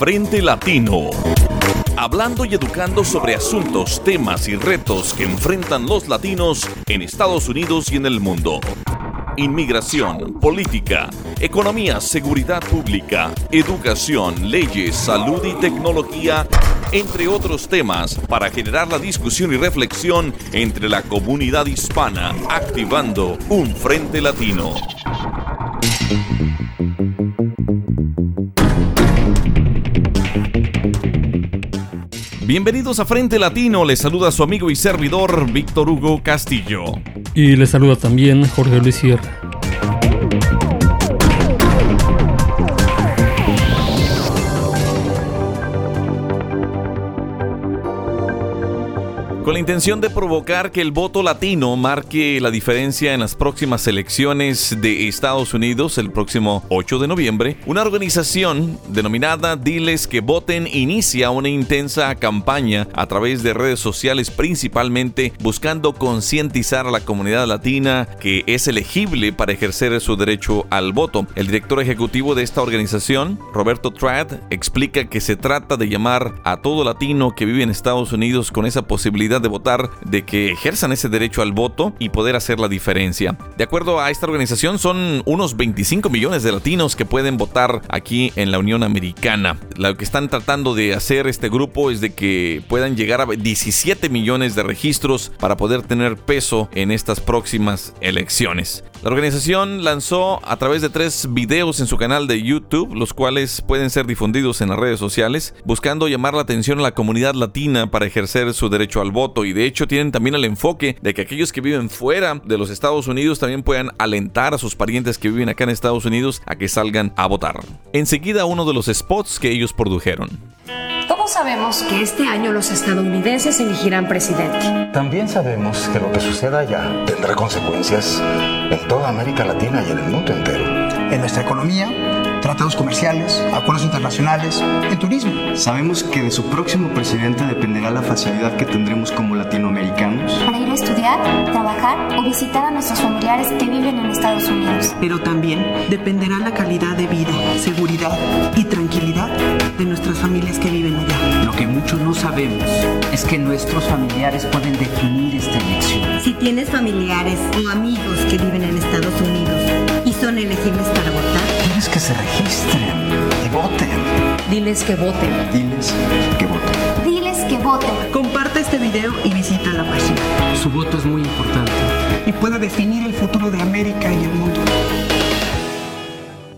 Frente Latino. Hablando y educando sobre asuntos, temas y retos que enfrentan los latinos en Estados Unidos y en el mundo. Inmigración, política, economía, seguridad pública, educación, leyes, salud y tecnología, entre otros temas, para generar la discusión y reflexión entre la comunidad hispana, activando un frente latino. Bienvenidos a Frente Latino, les saluda su amigo y servidor Víctor Hugo Castillo. Y les saluda también Jorge Luis Sierra. Con la intención de provocar que el voto latino marque la diferencia en las próximas elecciones de Estados Unidos el próximo 8 de noviembre, una organización denominada Diles que Voten inicia una intensa campaña a través de redes sociales principalmente buscando concientizar a la comunidad latina que es elegible para ejercer su derecho al voto. El director ejecutivo de esta organización, Roberto Trad, explica que se trata de llamar a todo latino que vive en Estados Unidos con esa posibilidad de votar, de que ejerzan ese derecho al voto y poder hacer la diferencia. De acuerdo a esta organización, son unos 25 millones de latinos que pueden votar aquí en la Unión Americana. Lo que están tratando de hacer este grupo es de que puedan llegar a 17 millones de registros para poder tener peso en estas próximas elecciones. La organización lanzó a través de tres videos en su canal de YouTube, los cuales pueden ser difundidos en las redes sociales, buscando llamar la atención a la comunidad latina para ejercer su derecho al voto. Y de hecho tienen también el enfoque de que aquellos que viven fuera de los Estados Unidos también puedan alentar a sus parientes que viven acá en Estados Unidos a que salgan a votar. Enseguida uno de los spots que ellos produjeron. Todos sabemos que este año los estadounidenses elegirán presidente. También sabemos que lo que suceda allá tendrá consecuencias en toda América Latina y en el mundo entero. En nuestra economía, tratados comerciales, acuerdos internacionales, el turismo. Sabemos que de su próximo presidente dependerá la facilidad que tendremos como latinoamericanos para ir a estudiar, trabajar o visitar a nuestros familiares que viven en Estados Unidos. Pero también dependerá la calidad de vida, seguridad y tranquilidad de nuestras familias que viven allá. Lo que muchos no sabemos es que nuestros familiares pueden definir esta elección. Si tienes familiares o amigos que viven en Estados Unidos y son elegibles para votar, diles que se registren y voten. Diles que voten. Diles que voten. Diles que voten. Comparte este video y visita la página. Su voto es muy importante y puede definir el futuro de América y el mundo.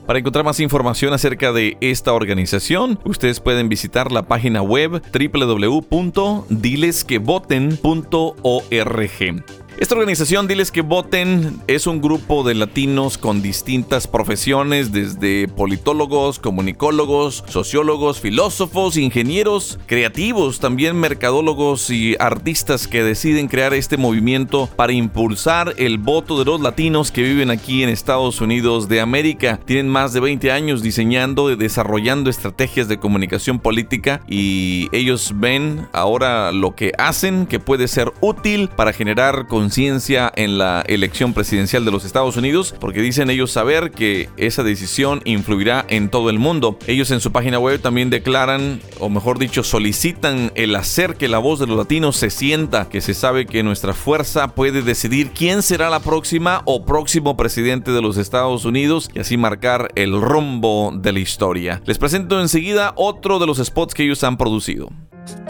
Para encontrar más información acerca de esta organización, ustedes pueden visitar la página web www.dilesquevoten.org. Esta organización, Diles que Voten, es un grupo de latinos con distintas profesiones, desde politólogos, comunicólogos, sociólogos, filósofos, ingenieros, creativos, también mercadólogos y artistas que deciden crear este movimiento para impulsar el voto de los latinos que viven aquí en Estados Unidos de América. Tienen más de 20 años diseñando y desarrollando estrategias de comunicación política y ellos ven ahora lo que hacen que puede ser útil para generar conciencia en la elección presidencial de los Estados Unidos, porque dicen ellos saber que esa decisión influirá en todo el mundo. Ellos en su página web también declaran, o mejor dicho, solicitan el hacer que la voz de los latinos se sienta, que se sabe que nuestra fuerza puede decidir quién será la próxima o próximo presidente de los Estados Unidos y así marcar el rumbo de la historia. Les presento enseguida otro de los spots que ellos han producido.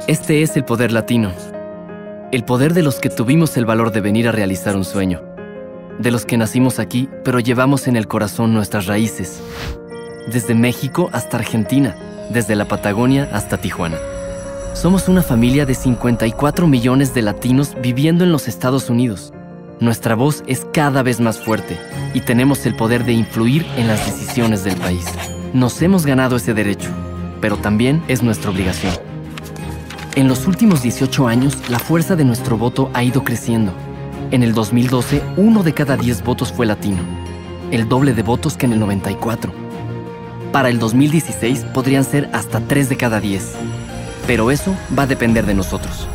Este es el poder latino el poder de los que tuvimos el valor de venir a realizar un sueño, de los que nacimos aquí, pero llevamos en el corazón nuestras raíces, desde México hasta Argentina, desde la Patagonia hasta Tijuana. Somos una familia de 54 millones de latinos viviendo en los Estados Unidos. Nuestra voz es cada vez más fuerte y tenemos el poder de influir en las decisiones del país. Nos hemos ganado ese derecho, pero también es nuestra obligación. En los últimos 18 años, la fuerza de nuestro voto ha ido creciendo. En el 2012, uno de cada 10 votos fue latino, el doble de votos que en el 94. Para el 2016 podrían ser hasta 3 de cada 10. Pero eso va a depender de nosotros.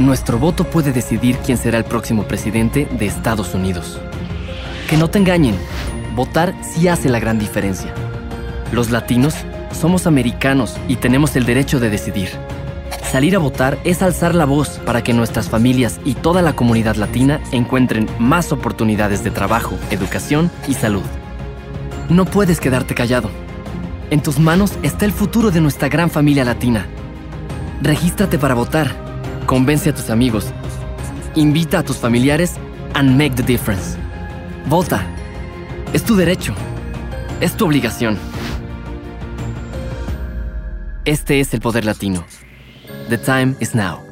Nuestro voto puede decidir quién será el próximo presidente de Estados Unidos. Que no te engañen, votar sí hace la gran diferencia. Los latinos somos americanos y tenemos el derecho de decidir. Salir a votar es alzar la voz para que nuestras familias y toda la comunidad latina encuentren más oportunidades de trabajo, educación y salud. No puedes quedarte callado. En tus manos está el futuro de nuestra gran familia latina. Regístrate para votar, convence a tus amigos, invita a tus familiares and make the difference. Vota. Es tu derecho. Es tu obligación. Este es el poder latino. The time is now.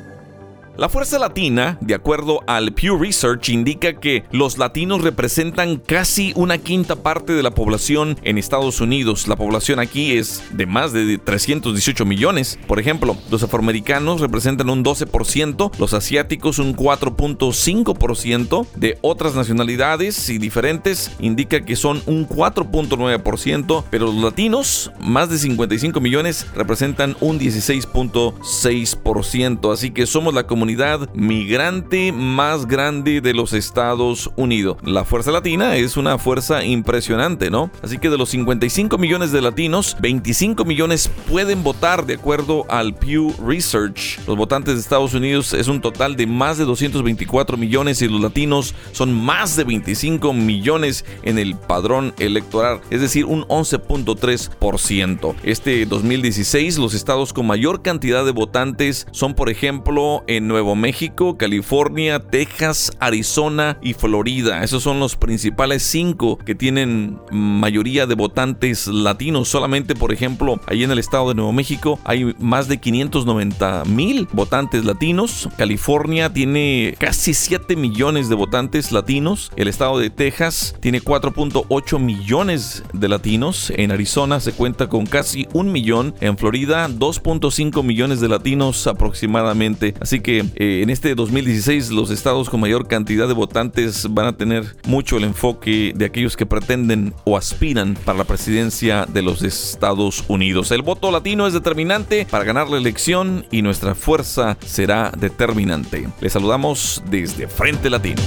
La fuerza latina, de acuerdo al Pew Research, indica que los latinos representan casi una quinta parte de la población en Estados Unidos. La población aquí es de más de 318 millones. Por ejemplo, los afroamericanos representan un 12%, los asiáticos un 4.5%, de otras nacionalidades y diferentes indica que son un 4.9%, pero los latinos, más de 55 millones, representan un 16.6%. Así que somos la comunidad migrante más grande de los Estados Unidos. La fuerza latina es una fuerza impresionante, ¿no? Así que de los 55 millones de latinos, 25 millones pueden votar de acuerdo al Pew Research. Los votantes de Estados Unidos es un total de más de 224 millones y los latinos son más de 25 millones en el padrón electoral, es decir, un 11.3%. Este 2016 los estados con mayor cantidad de votantes son por ejemplo en Nuevo México, California, Texas, Arizona y Florida. Esos son los principales cinco que tienen mayoría de votantes latinos. Solamente, por ejemplo, ahí en el estado de Nuevo México hay más de 590 mil votantes latinos. California tiene casi 7 millones de votantes latinos. El estado de Texas tiene 4.8 millones de latinos. En Arizona se cuenta con casi un millón. En Florida, 2.5 millones de latinos aproximadamente. Así que eh, en este 2016 los estados con mayor cantidad de votantes van a tener mucho el enfoque de aquellos que pretenden o aspiran para la presidencia de los Estados Unidos. El voto latino es determinante para ganar la elección y nuestra fuerza será determinante. Les saludamos desde Frente Latino.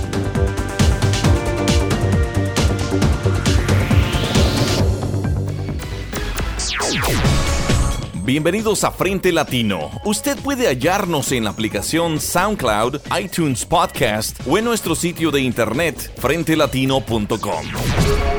Bienvenidos a Frente Latino. Usted puede hallarnos en la aplicación SoundCloud, iTunes Podcast o en nuestro sitio de internet frentelatino.com.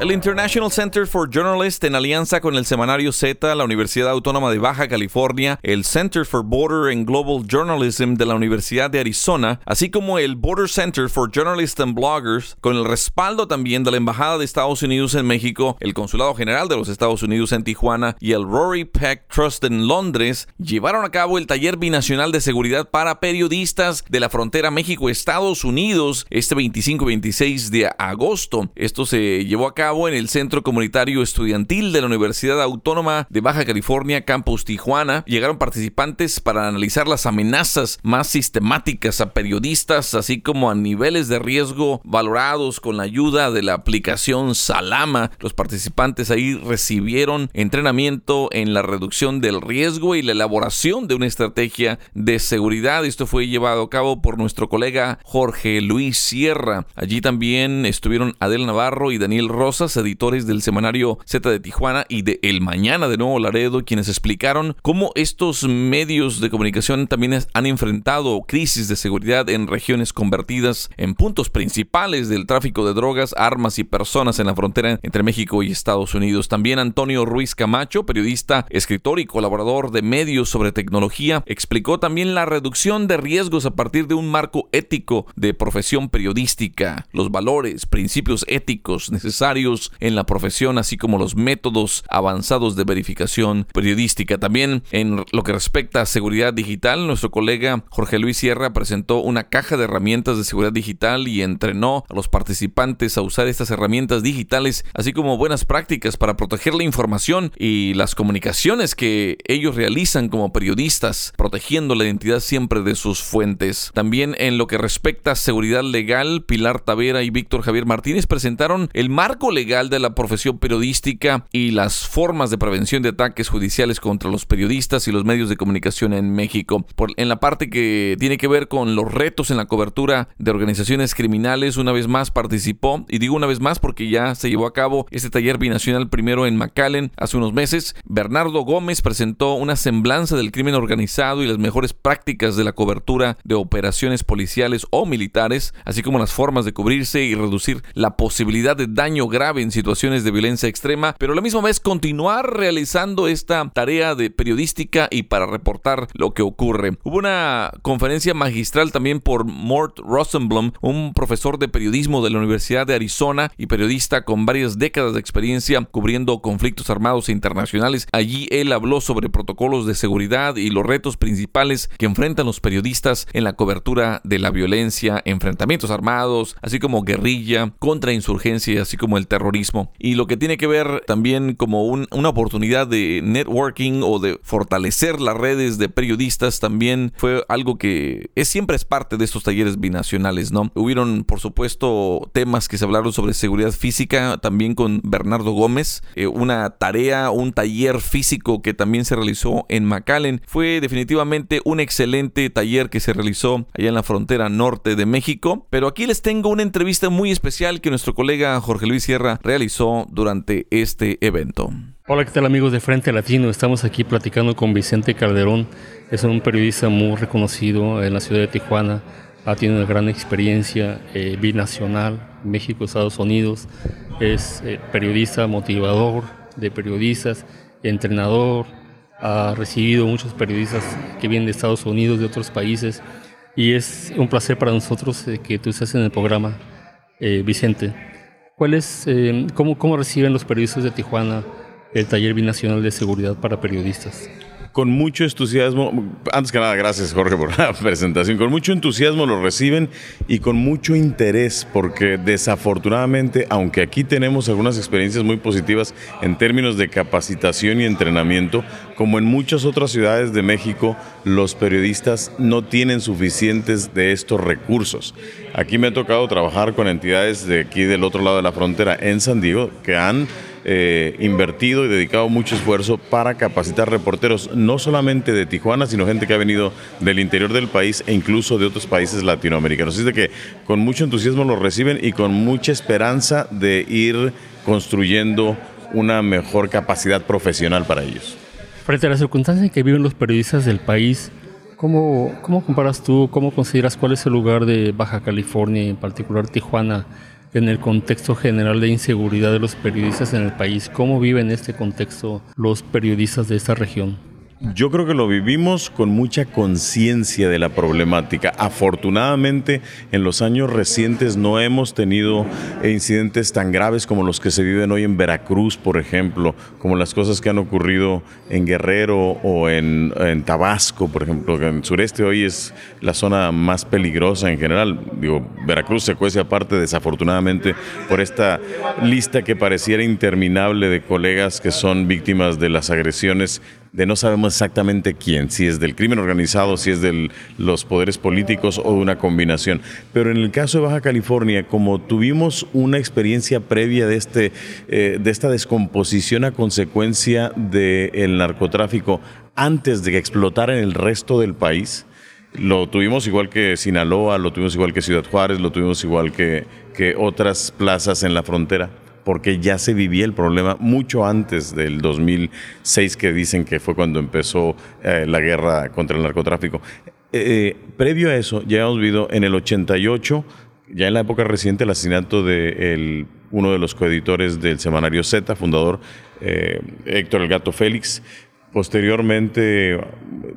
El International Center for Journalists, en alianza con el semanario Z, la Universidad Autónoma de Baja California, el Center for Border and Global Journalism de la Universidad de Arizona, así como el Border Center for Journalists and Bloggers, con el respaldo también de la Embajada de Estados Unidos en México, el Consulado General de los Estados Unidos en Tijuana y el Rory Peck Trust en Londres, llevaron a cabo el Taller Binacional de Seguridad para Periodistas de la frontera México-Estados Unidos este 25-26 de agosto. Esto se llevó a cabo en el Centro Comunitario Estudiantil de la Universidad Autónoma de Baja California, Campus Tijuana. Llegaron participantes para analizar las amenazas más sistemáticas a periodistas, así como a niveles de riesgo valorados con la ayuda de la aplicación Salama. Los participantes ahí recibieron entrenamiento en la reducción del riesgo y la elaboración de una estrategia de seguridad. Esto fue llevado a cabo por nuestro colega Jorge Luis Sierra. Allí también estuvieron Adel Navarro y Daniel Rosa editores del semanario Z de Tijuana y de El Mañana de Nuevo Laredo, quienes explicaron cómo estos medios de comunicación también han enfrentado crisis de seguridad en regiones convertidas en puntos principales del tráfico de drogas, armas y personas en la frontera entre México y Estados Unidos. También Antonio Ruiz Camacho, periodista, escritor y colaborador de medios sobre tecnología, explicó también la reducción de riesgos a partir de un marco ético de profesión periodística, los valores, principios éticos necesarios en la profesión, así como los métodos avanzados de verificación periodística. También en lo que respecta a seguridad digital, nuestro colega Jorge Luis Sierra presentó una caja de herramientas de seguridad digital y entrenó a los participantes a usar estas herramientas digitales, así como buenas prácticas para proteger la información y las comunicaciones que ellos realizan como periodistas, protegiendo la identidad siempre de sus fuentes. También en lo que respecta a seguridad legal, Pilar Tavera y Víctor Javier Martínez presentaron el marco legal legal de la profesión periodística y las formas de prevención de ataques judiciales contra los periodistas y los medios de comunicación en México. En la parte que tiene que ver con los retos en la cobertura de organizaciones criminales, una vez más participó, y digo una vez más porque ya se llevó a cabo este taller binacional primero en McAllen hace unos meses. Bernardo Gómez presentó una semblanza del crimen organizado y las mejores prácticas de la cobertura de operaciones policiales o militares, así como las formas de cubrirse y reducir la posibilidad de daño grave en situaciones de violencia extrema, pero a la misma vez continuar realizando esta tarea de periodística y para reportar lo que ocurre. Hubo una conferencia magistral también por Mort Rosenblum, un profesor de periodismo de la Universidad de Arizona y periodista con varias décadas de experiencia cubriendo conflictos armados internacionales. Allí él habló sobre protocolos de seguridad y los retos principales que enfrentan los periodistas en la cobertura de la violencia, enfrentamientos armados, así como guerrilla, contrainsurgencia, así como el terrorismo. Y lo que tiene que ver también como una oportunidad de networking o de fortalecer las redes de periodistas también fue algo que es siempre es parte de estos talleres binacionales, ¿no? Hubieron, por supuesto, temas que se hablaron sobre seguridad física, también con Bernardo Gómez, eh, una tarea, un taller físico que también se realizó en McAllen. Fue definitivamente un excelente taller que se realizó allá en la frontera norte de México, pero aquí les tengo una entrevista muy especial que nuestro colega Jorge Luis Sierra realizó durante este evento. Hola, ¿qué tal amigos de Frente Latino? Estamos aquí platicando con Vicente Calderón. Es un periodista muy reconocido en la ciudad de Tijuana. Ha tenido una gran experiencia eh, binacional, México, Estados Unidos. Es eh, periodista, motivador de periodistas, entrenador. Ha recibido muchos periodistas que vienen de Estados Unidos, de otros países. Y es un placer para nosotros eh, que tú estés en el programa, Vicente. ¿Cuál es, cómo, ¿Cómo reciben los periodistas de Tijuana el Taller Binacional de Seguridad para Periodistas. Con mucho entusiasmo, antes que nada, gracias Jorge por la presentación, con mucho entusiasmo lo reciben y con mucho interés, porque desafortunadamente, aunque aquí tenemos algunas experiencias muy positivas en términos de capacitación y entrenamiento, como en muchas otras ciudades de México, los periodistas no tienen suficientes de estos recursos. Aquí me ha tocado trabajar con entidades de aquí del otro lado de la frontera, en San Diego, que han eh, invertido y dedicado mucho esfuerzo para capacitar reporteros, no solamente de Tijuana, sino gente que ha venido del interior del país e incluso de otros países latinoamericanos. Así que con mucho entusiasmo lo reciben y con mucha esperanza de ir construyendo una mejor capacidad profesional para ellos. Frente a la circunstancia en que viven los periodistas del país, ¿cómo, cómo comparas tú, cómo consideras cuál es el lugar de Baja California, en particular Tijuana, en el contexto general de inseguridad de los periodistas en el país. ¿Cómo viven este contexto los periodistas de esta región? Yo creo que lo vivimos con mucha conciencia de la problemática. Afortunadamente, en los años recientes no hemos tenido incidentes tan graves como los que se viven hoy en Veracruz, por ejemplo, como las cosas que han ocurrido en Guerrero o en, Tabasco, por ejemplo, que en el sureste hoy es la zona más peligrosa en general. Digo, Veracruz se cuece aparte, desafortunadamente, por esta lista que pareciera interminable de colegas que son víctimas de las agresiones de no sabemos exactamente quién, si es del crimen organizado, si es de los poderes políticos o de una combinación. Pero en el caso de Baja California, como tuvimos una experiencia previa de, este, eh, de esta descomposición a consecuencia del narcotráfico antes de que explotara en el resto del país, lo tuvimos igual que Sinaloa, lo tuvimos igual que Ciudad Juárez, lo tuvimos igual que, que otras plazas en la frontera porque ya se vivía el problema mucho antes del 2006, que dicen que fue cuando empezó eh, la guerra contra el narcotráfico. Eh, previo a eso, ya hemos vivido en el 88, ya en la época reciente, el asesinato de uno de los coeditores del semanario Z, fundador eh, Héctor El Gato Félix, Posteriormente,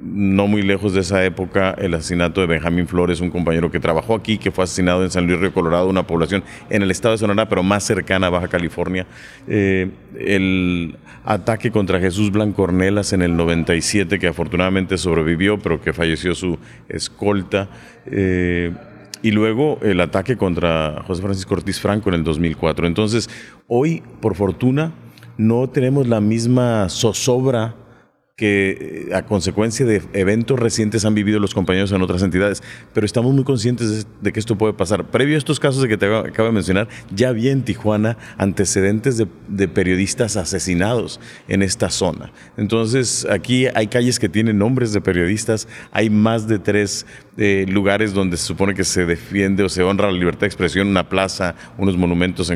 no muy lejos de esa época, el asesinato de Benjamín Flores, un compañero que trabajó aquí, que fue asesinado en San Luis Río Colorado, una población en el estado de Sonora, pero más cercana a Baja California. Eh, el ataque contra Jesús Blanco Ornelas en el 97, que afortunadamente sobrevivió, pero que falleció su escolta. Eh, y luego el ataque contra José Francisco Ortiz Franco en el 2004. Entonces, hoy, por fortuna, no tenemos la misma zozobra que eh, a consecuencia de eventos recientes han vivido los compañeros en otras entidades, pero estamos muy conscientes de, que esto puede pasar. Previo a estos casos de que te acabo de mencionar, ya había en Tijuana antecedentes de, periodistas asesinados en esta zona. Entonces, aquí hay calles que tienen nombres de periodistas, hay más de tres eh, lugares donde se supone que se defiende o se honra la libertad de expresión, una plaza, unos monumentos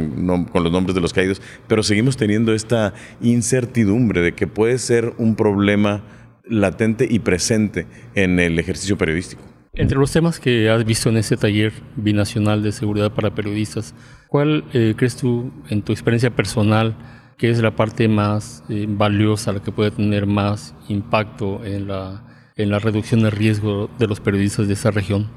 con los nombres de los caídos, pero seguimos teniendo esta incertidumbre de que puede ser un problema latente y presente en el ejercicio periodístico. Entre los temas que has visto en ese taller binacional de seguridad para periodistas, ¿cuál eh, crees tú, en tu experiencia personal, que es la parte más eh, valiosa, la que puede tener más impacto en la, en la reducción de riesgo de los periodistas de esa región?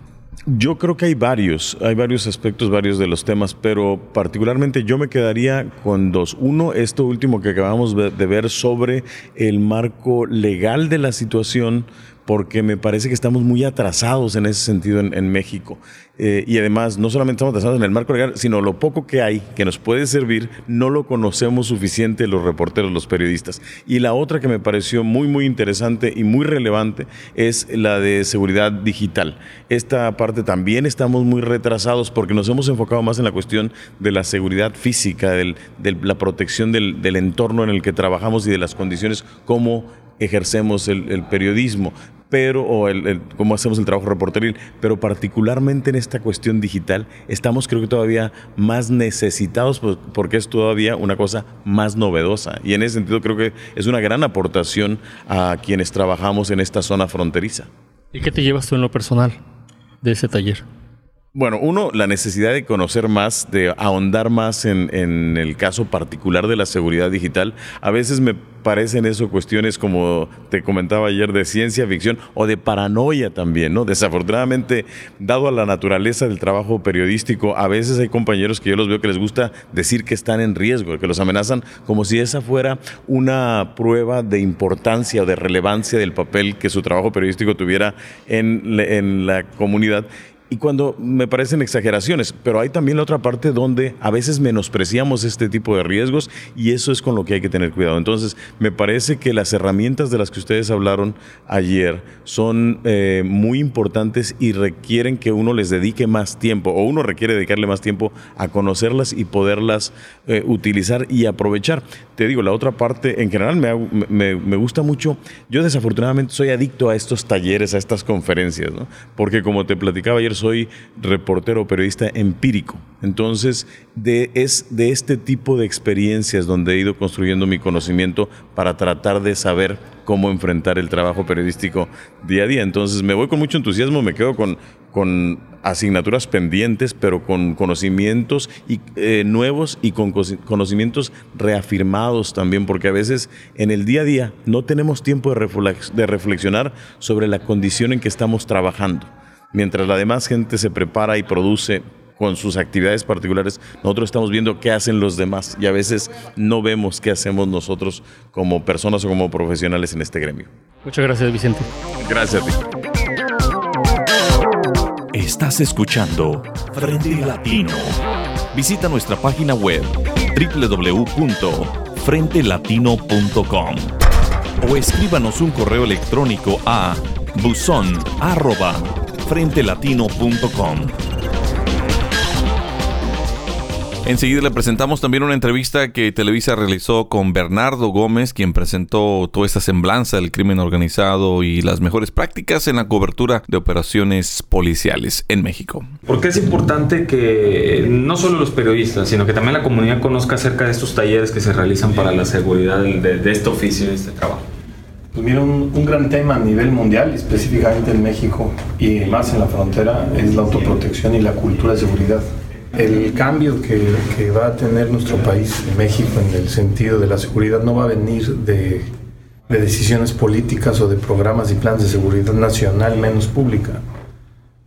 Yo creo que hay varios, hay varios aspectos, varios de los temas, pero particularmente yo me quedaría con dos. Uno, esto último que acabamos de ver sobre el marco legal de la situación porque me parece que estamos muy atrasados en ese sentido en, México. Eh, y además, no solamente estamos atrasados en el marco legal, sino lo poco que hay que nos puede servir, no lo conocemos suficiente los reporteros, los periodistas. Y la otra que me pareció muy, muy interesante y muy relevante es la de seguridad digital. Esta parte también estamos muy retrasados porque nos hemos enfocado más en la cuestión de la seguridad física, de la protección del, del entorno en el que trabajamos y de las condiciones como ejercemos el, periodismo, pero, o el, cómo hacemos el trabajo reporteril, pero particularmente en esta cuestión digital, estamos creo que todavía más necesitados porque es todavía una cosa más novedosa. Y en ese sentido creo que es una gran aportación a quienes trabajamos en esta zona fronteriza. ¿Y qué te llevas tú en lo personal de ese taller? Bueno, uno, la necesidad de conocer más, de ahondar más en, el caso particular de la seguridad digital. A veces me parecen eso cuestiones como te comentaba ayer de ciencia ficción o de paranoia también, ¿no? Desafortunadamente, dado a la naturaleza del trabajo periodístico, a veces hay compañeros que yo los veo que les gusta decir que están en riesgo, que los amenazan como si esa fuera una prueba de importancia o de relevancia del papel que su trabajo periodístico tuviera en la comunidad y cuando me parecen exageraciones, pero hay también la otra parte donde a veces menospreciamos este tipo de riesgos y eso es con lo que hay que tener cuidado. Entonces, me parece que las herramientas de las que ustedes hablaron ayer son eh, muy importantes y requieren que uno les dedique más tiempo o uno requiere dedicarle más tiempo a conocerlas y poderlas eh, utilizar y aprovechar. Te digo, la otra parte en general me, me, gusta mucho. Yo desafortunadamente soy adicto a estos talleres, a estas conferencias, ¿no? porque como te platicaba ayer, soy reportero, periodista empírico. Entonces, de, es de este tipo de experiencias donde he ido construyendo mi conocimiento para tratar de saber cómo enfrentar el trabajo periodístico día a día. Entonces, me voy con mucho entusiasmo, me quedo con, con asignaturas pendientes, pero con conocimientos y, eh, nuevos y con conocimientos reafirmados también, porque a veces en el día a día no tenemos tiempo de reflexionar sobre la condición en que estamos trabajando. Mientras la demás gente se prepara y produce con sus actividades particulares, nosotros estamos viendo qué hacen los demás y a veces no vemos qué hacemos nosotros como personas o como profesionales en este gremio. Muchas gracias, Vicente. Gracias a ti. Estás escuchando Frente Latino. Visita nuestra página web www.frentelatino.com o escríbanos un correo electrónico a buzón frentelatino.com. Enseguida le presentamos también una entrevista que Televisa realizó con Bernardo Gómez, quien presentó toda esta semblanza del crimen organizado y las mejores prácticas en la cobertura de operaciones policiales en México. Porque es importante que no solo los periodistas, sino que también la comunidad conozca acerca de estos talleres que se realizan para la seguridad de, de este oficio, de este trabajo. Pues mira, un, gran tema a nivel mundial, específicamente en México y más en la frontera, es la autoprotección y la cultura de seguridad. El cambio que, va a tener nuestro país, México, en el sentido de la seguridad no va a venir de, de decisiones políticas o de programas y planes de seguridad nacional menos pública.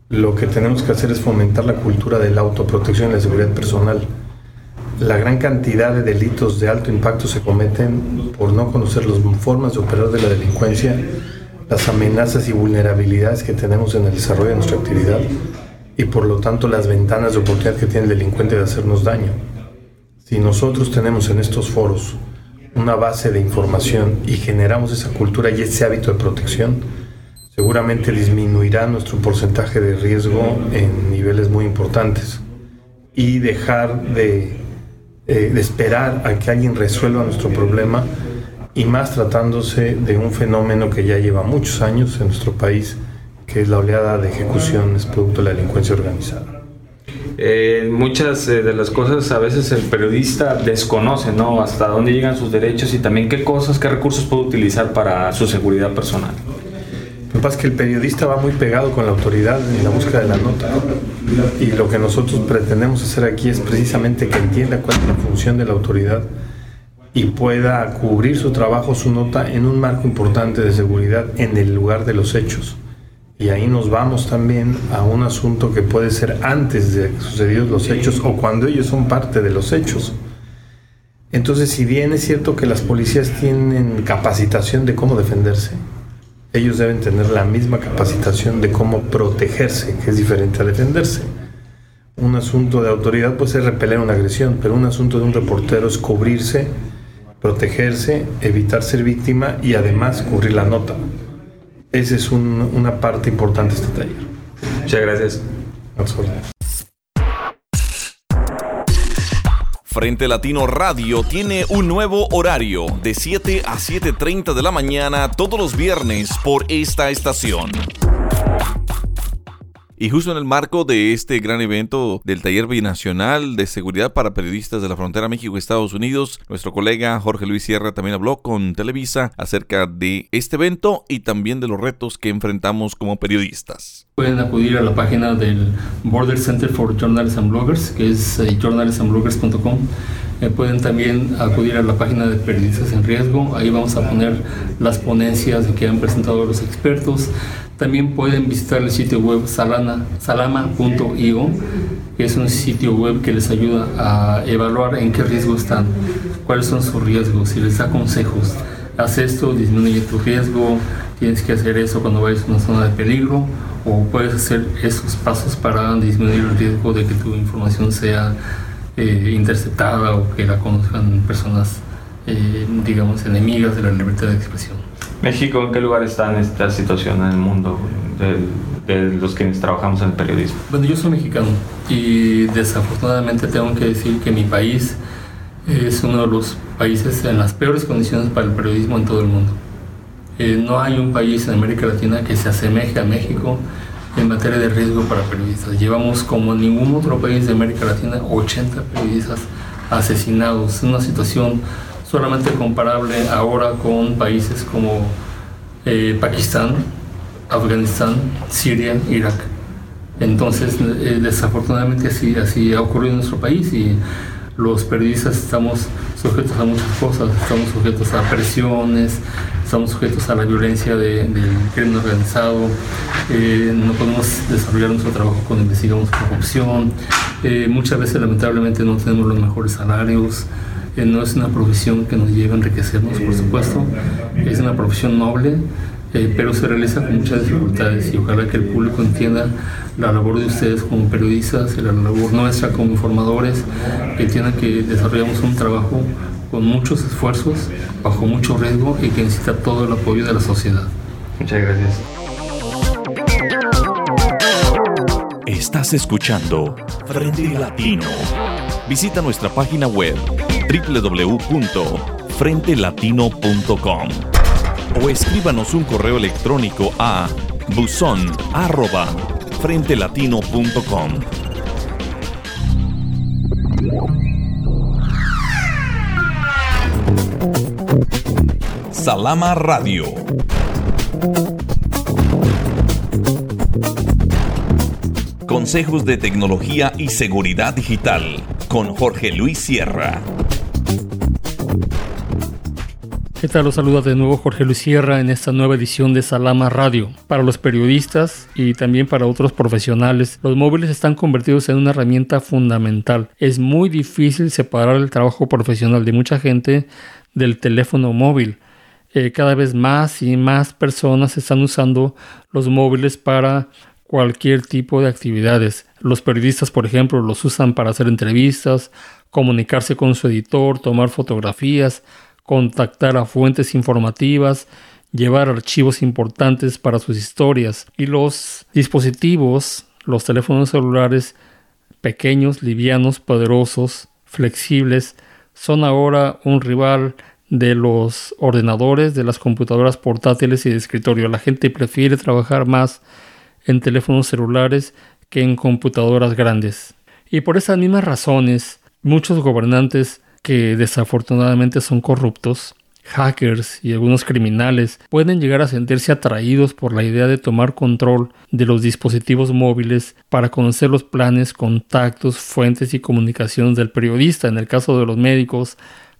Lo que tenemos que hacer es fomentar la cultura de la autoprotección y la seguridad personal la gran cantidad de delitos de alto impacto se cometen por no conocer las formas de operar de la delincuencia, las amenazas y vulnerabilidades que tenemos en el desarrollo de nuestra actividad y por lo tanto las ventanas de oportunidad que tiene el delincuente de hacernos daño. Si nosotros tenemos en estos foros una base de información y generamos esa cultura y ese hábito de protección, seguramente disminuirá nuestro porcentaje de riesgo en niveles muy importantes y dejar de, eh, de esperar a que alguien resuelva nuestro problema y más tratándose de un fenómeno que ya lleva muchos años en nuestro país, que es la oleada de ejecuciones producto de la delincuencia organizada. Eh, muchas eh, de las cosas a veces el periodista desconoce, ¿no? Hasta dónde llegan sus derechos y también qué cosas, qué recursos puede utilizar para su seguridad personal. Lo que pasa es que el periodista va muy pegado con la autoridad en la búsqueda de la nota. Y lo que nosotros pretendemos hacer aquí es precisamente que entienda cuál es la función de la autoridad y pueda cubrir su trabajo, su nota, en un marco importante de seguridad en el lugar de los hechos. Y ahí nos vamos también a un asunto que puede ser antes de sucedidos los hechos o cuando ellos son parte de los hechos. Entonces, si bien es cierto que las policías tienen capacitación de cómo defenderse, ellos deben tener la misma capacitación de cómo protegerse, que es diferente a defenderse. Un asunto de autoridad puede ser repeler una agresión, pero un asunto de un reportero es cubrirse, protegerse, evitar ser víctima y además cubrir la nota. Esa es un, una parte importante de este taller. Muchas gracias. Frente Latino Radio tiene un nuevo horario de 7 a 7.30 de la mañana todos los viernes por esta estación. Y justo en el marco de este gran evento del Taller Binacional de Seguridad para Periodistas de la Frontera México-Estados Unidos, nuestro colega Jorge Luis Sierra también habló con Televisa acerca de este evento y también de los retos que enfrentamos como periodistas. Pueden acudir a la página del Border Center for Journalists and Bloggers, que es eh, journalistsandbloggers.com. Eh, pueden también acudir a la página de Periodistas en Riesgo. Ahí vamos a poner las ponencias que han presentado los expertos. También pueden visitar el sitio web salama.io, que es un sitio web que les ayuda a evaluar en qué riesgo están, cuáles son sus riesgos y les da consejos. Haz esto, disminuye tu riesgo, tienes que hacer eso cuando vayas a una zona de peligro o puedes hacer esos pasos para disminuir el riesgo de que tu información sea eh, interceptada o que la conozcan personas, eh, digamos, enemigas de la libertad de expresión. México, ¿en qué lugar está en esta situación en el mundo de, de, los quienes trabajamos en el periodismo? Bueno, yo soy mexicano y desafortunadamente tengo que decir que mi país es uno de los países en las peores condiciones para el periodismo en todo el mundo. Eh, no hay un país en América Latina que se asemeje a México en materia de riesgo para periodistas. Llevamos como ningún otro país de América Latina 80 periodistas asesinados. Es una situación solamente comparable ahora con países como eh, Pakistán, Afganistán, Siria, Irak. Entonces, eh, desafortunadamente así, así ha ocurrido en nuestro país y los periodistas estamos sujetos a muchas cosas, estamos sujetos a presiones, estamos sujetos a la violencia de, del crimen organizado, eh, no podemos desarrollar nuestro trabajo cuando investigamos corrupción, eh, muchas veces lamentablemente no tenemos los mejores salarios, eh, no es una profesión que nos lleve a enriquecernos, por supuesto, es una profesión noble, eh, pero se realiza con muchas dificultades y ojalá que el público entienda la labor de ustedes como periodistas, la labor nuestra como informadores, que entiendan que desarrollamos un trabajo con muchos esfuerzos, bajo mucho riesgo y que necesita todo el apoyo de la sociedad. Muchas gracias. Estás escuchando Frente Latino. Visita nuestra página web www.frentelatino.com o escríbanos un correo electrónico a buzón@frentelatino.com. Salama Radio. Consejos de tecnología y seguridad digital con Jorge Luis Sierra. ¿Qué tal? Los saluda de nuevo Jorge Luis Sierra en esta nueva edición de Salama Radio. Para los periodistas y también para otros profesionales, los móviles están convertidos en una herramienta fundamental. Es muy difícil separar el trabajo profesional de mucha gente del teléfono móvil. Eh, cada vez más y más personas están usando los móviles para cualquier tipo de actividades. Los periodistas, por ejemplo, los usan para hacer entrevistas, comunicarse con su editor, tomar fotografías, contactar a fuentes informativas, llevar archivos importantes para sus historias. Y los dispositivos, los teléfonos celulares pequeños, livianos, poderosos, flexibles, son ahora un rival de los ordenadores, de las computadoras portátiles y de escritorio. La gente prefiere trabajar más en teléfonos celulares que en computadoras grandes. Y por esas mismas razones, muchos gobernantes que desafortunadamente son corruptos, hackers y algunos criminales pueden llegar a sentirse atraídos por la idea de tomar control de los dispositivos móviles para conocer los planes, contactos, fuentes y comunicaciones del periodista, en el caso de los médicos,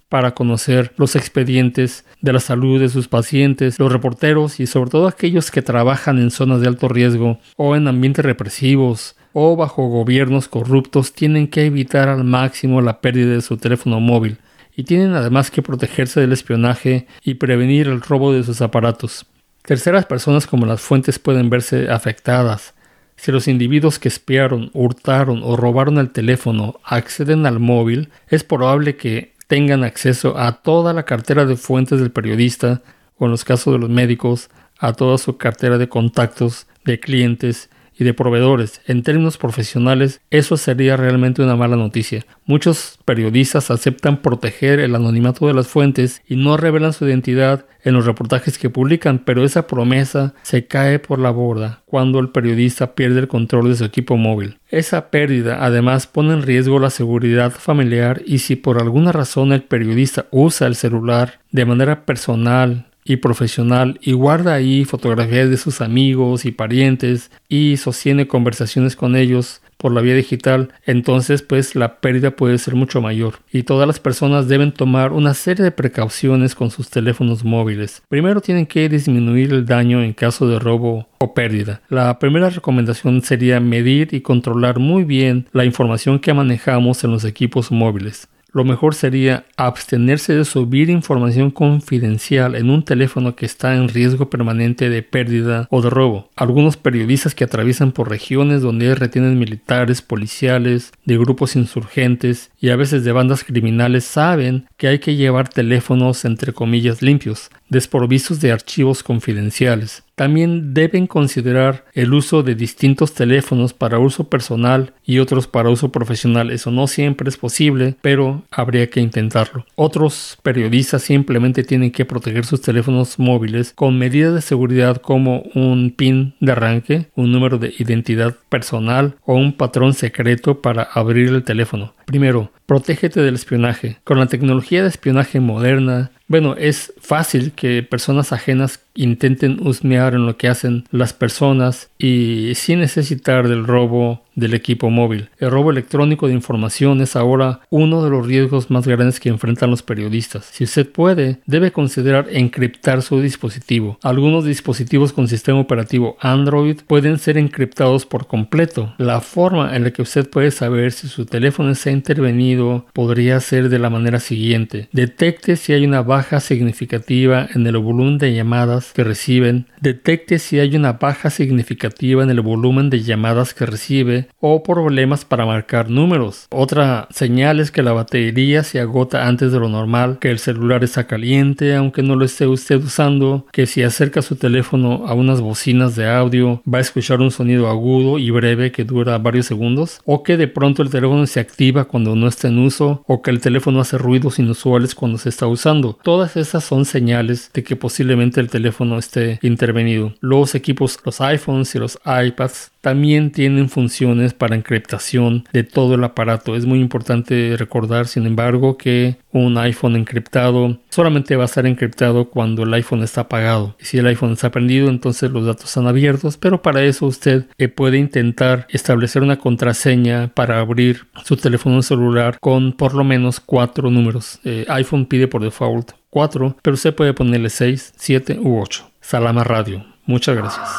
para conocer los expedientes de la salud de sus pacientes, los reporteros y sobre todo aquellos que trabajan en zonas de alto riesgo o en ambientes represivos o bajo gobiernos corruptos tienen que evitar al máximo la pérdida de su teléfono móvil y tienen además que protegerse del espionaje y prevenir el robo de sus aparatos. Terceras personas como las fuentes pueden verse afectadas. Si los individuos que espiaron, hurtaron o robaron el teléfono acceden al móvil, es probable que tengan acceso a toda la cartera de fuentes del periodista o en los casos de los médicos, a toda su cartera de contactos, de clientes y de proveedores. En términos profesionales, eso sería realmente una mala noticia. Muchos periodistas aceptan proteger el anonimato de las fuentes y no revelan su identidad en los reportajes que publican, pero esa promesa se cae por la borda cuando el periodista pierde el control de su equipo móvil. Esa pérdida además pone en riesgo la seguridad familiar y si por alguna razón el periodista usa el celular de manera personal y profesional y guarda ahí fotografías de sus amigos y parientes y sostiene conversaciones con ellos por la vía digital, entonces pues la pérdida puede ser mucho mayor y todas las personas deben tomar una serie de precauciones con sus teléfonos móviles. Primero tienen que disminuir el daño en caso de robo o pérdida. La primera recomendación sería medir y controlar muy bien la información que manejamos en los equipos móviles lo mejor sería abstenerse de subir información confidencial en un teléfono que está en riesgo permanente de pérdida o de robo. Algunos periodistas que atraviesan por regiones donde retienen militares, policiales, de grupos insurgentes y a veces de bandas criminales saben que hay que llevar teléfonos entre comillas limpios, desprovistos de archivos confidenciales. También deben considerar el uso de distintos teléfonos para uso personal y otros para uso profesional. Eso no siempre es posible, pero habría que intentarlo. Otros periodistas simplemente tienen que proteger sus teléfonos móviles con medidas de seguridad como un PIN de arranque, un número de identidad personal o un patrón secreto para abrir el teléfono. Primero, protégete del espionaje. Con la tecnología de espionaje moderna, bueno, es fácil que personas ajenas intenten husmear en lo que hacen las personas y sin necesitar del robo del equipo móvil. El robo electrónico de información es ahora uno de los riesgos más grandes que enfrentan los periodistas. Si usted puede, debe considerar encriptar su dispositivo. Algunos dispositivos con sistema operativo Android pueden ser encriptados por completo. La forma en la que usted puede saber si su teléfono se ha intervenido podría ser de la manera siguiente. Detecte si hay una baja significativa en el volumen de llamadas que reciben. Detecte si hay una baja significativa en el volumen de llamadas que recibe o problemas para marcar números. Otra señal es que la batería se agota antes de lo normal, que el celular está caliente aunque no lo esté usted usando, que si acerca su teléfono a unas bocinas de audio va a escuchar un sonido agudo y breve que dura varios segundos, o que de pronto el teléfono se activa cuando no está en uso, o que el teléfono hace ruidos inusuales cuando se está usando. Todas esas son señales de que posiblemente el teléfono esté intervenido. Los equipos, los iPhones y los iPads también tienen funciones para encriptación de todo el aparato. Es muy importante recordar, sin embargo, que un iPhone encriptado solamente va a estar encriptado cuando el iPhone está apagado. Si el iPhone está prendido, entonces los datos están abiertos, pero para eso usted eh, puede intentar establecer una contraseña para abrir su teléfono celular con por lo menos cuatro números. Eh, iPhone pide por default cuatro, pero usted puede ponerle 6, 7 u 8. Salama Radio. Muchas gracias.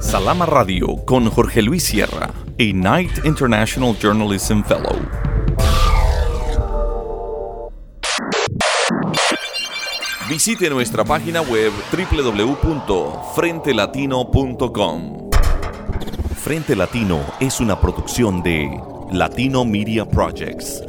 Salama Radio con Jorge Luis Sierra, a Knight International Journalism Fellow. Visite nuestra página web www.frentelatino.com. Frente Latino es una producción de Latino Media Projects.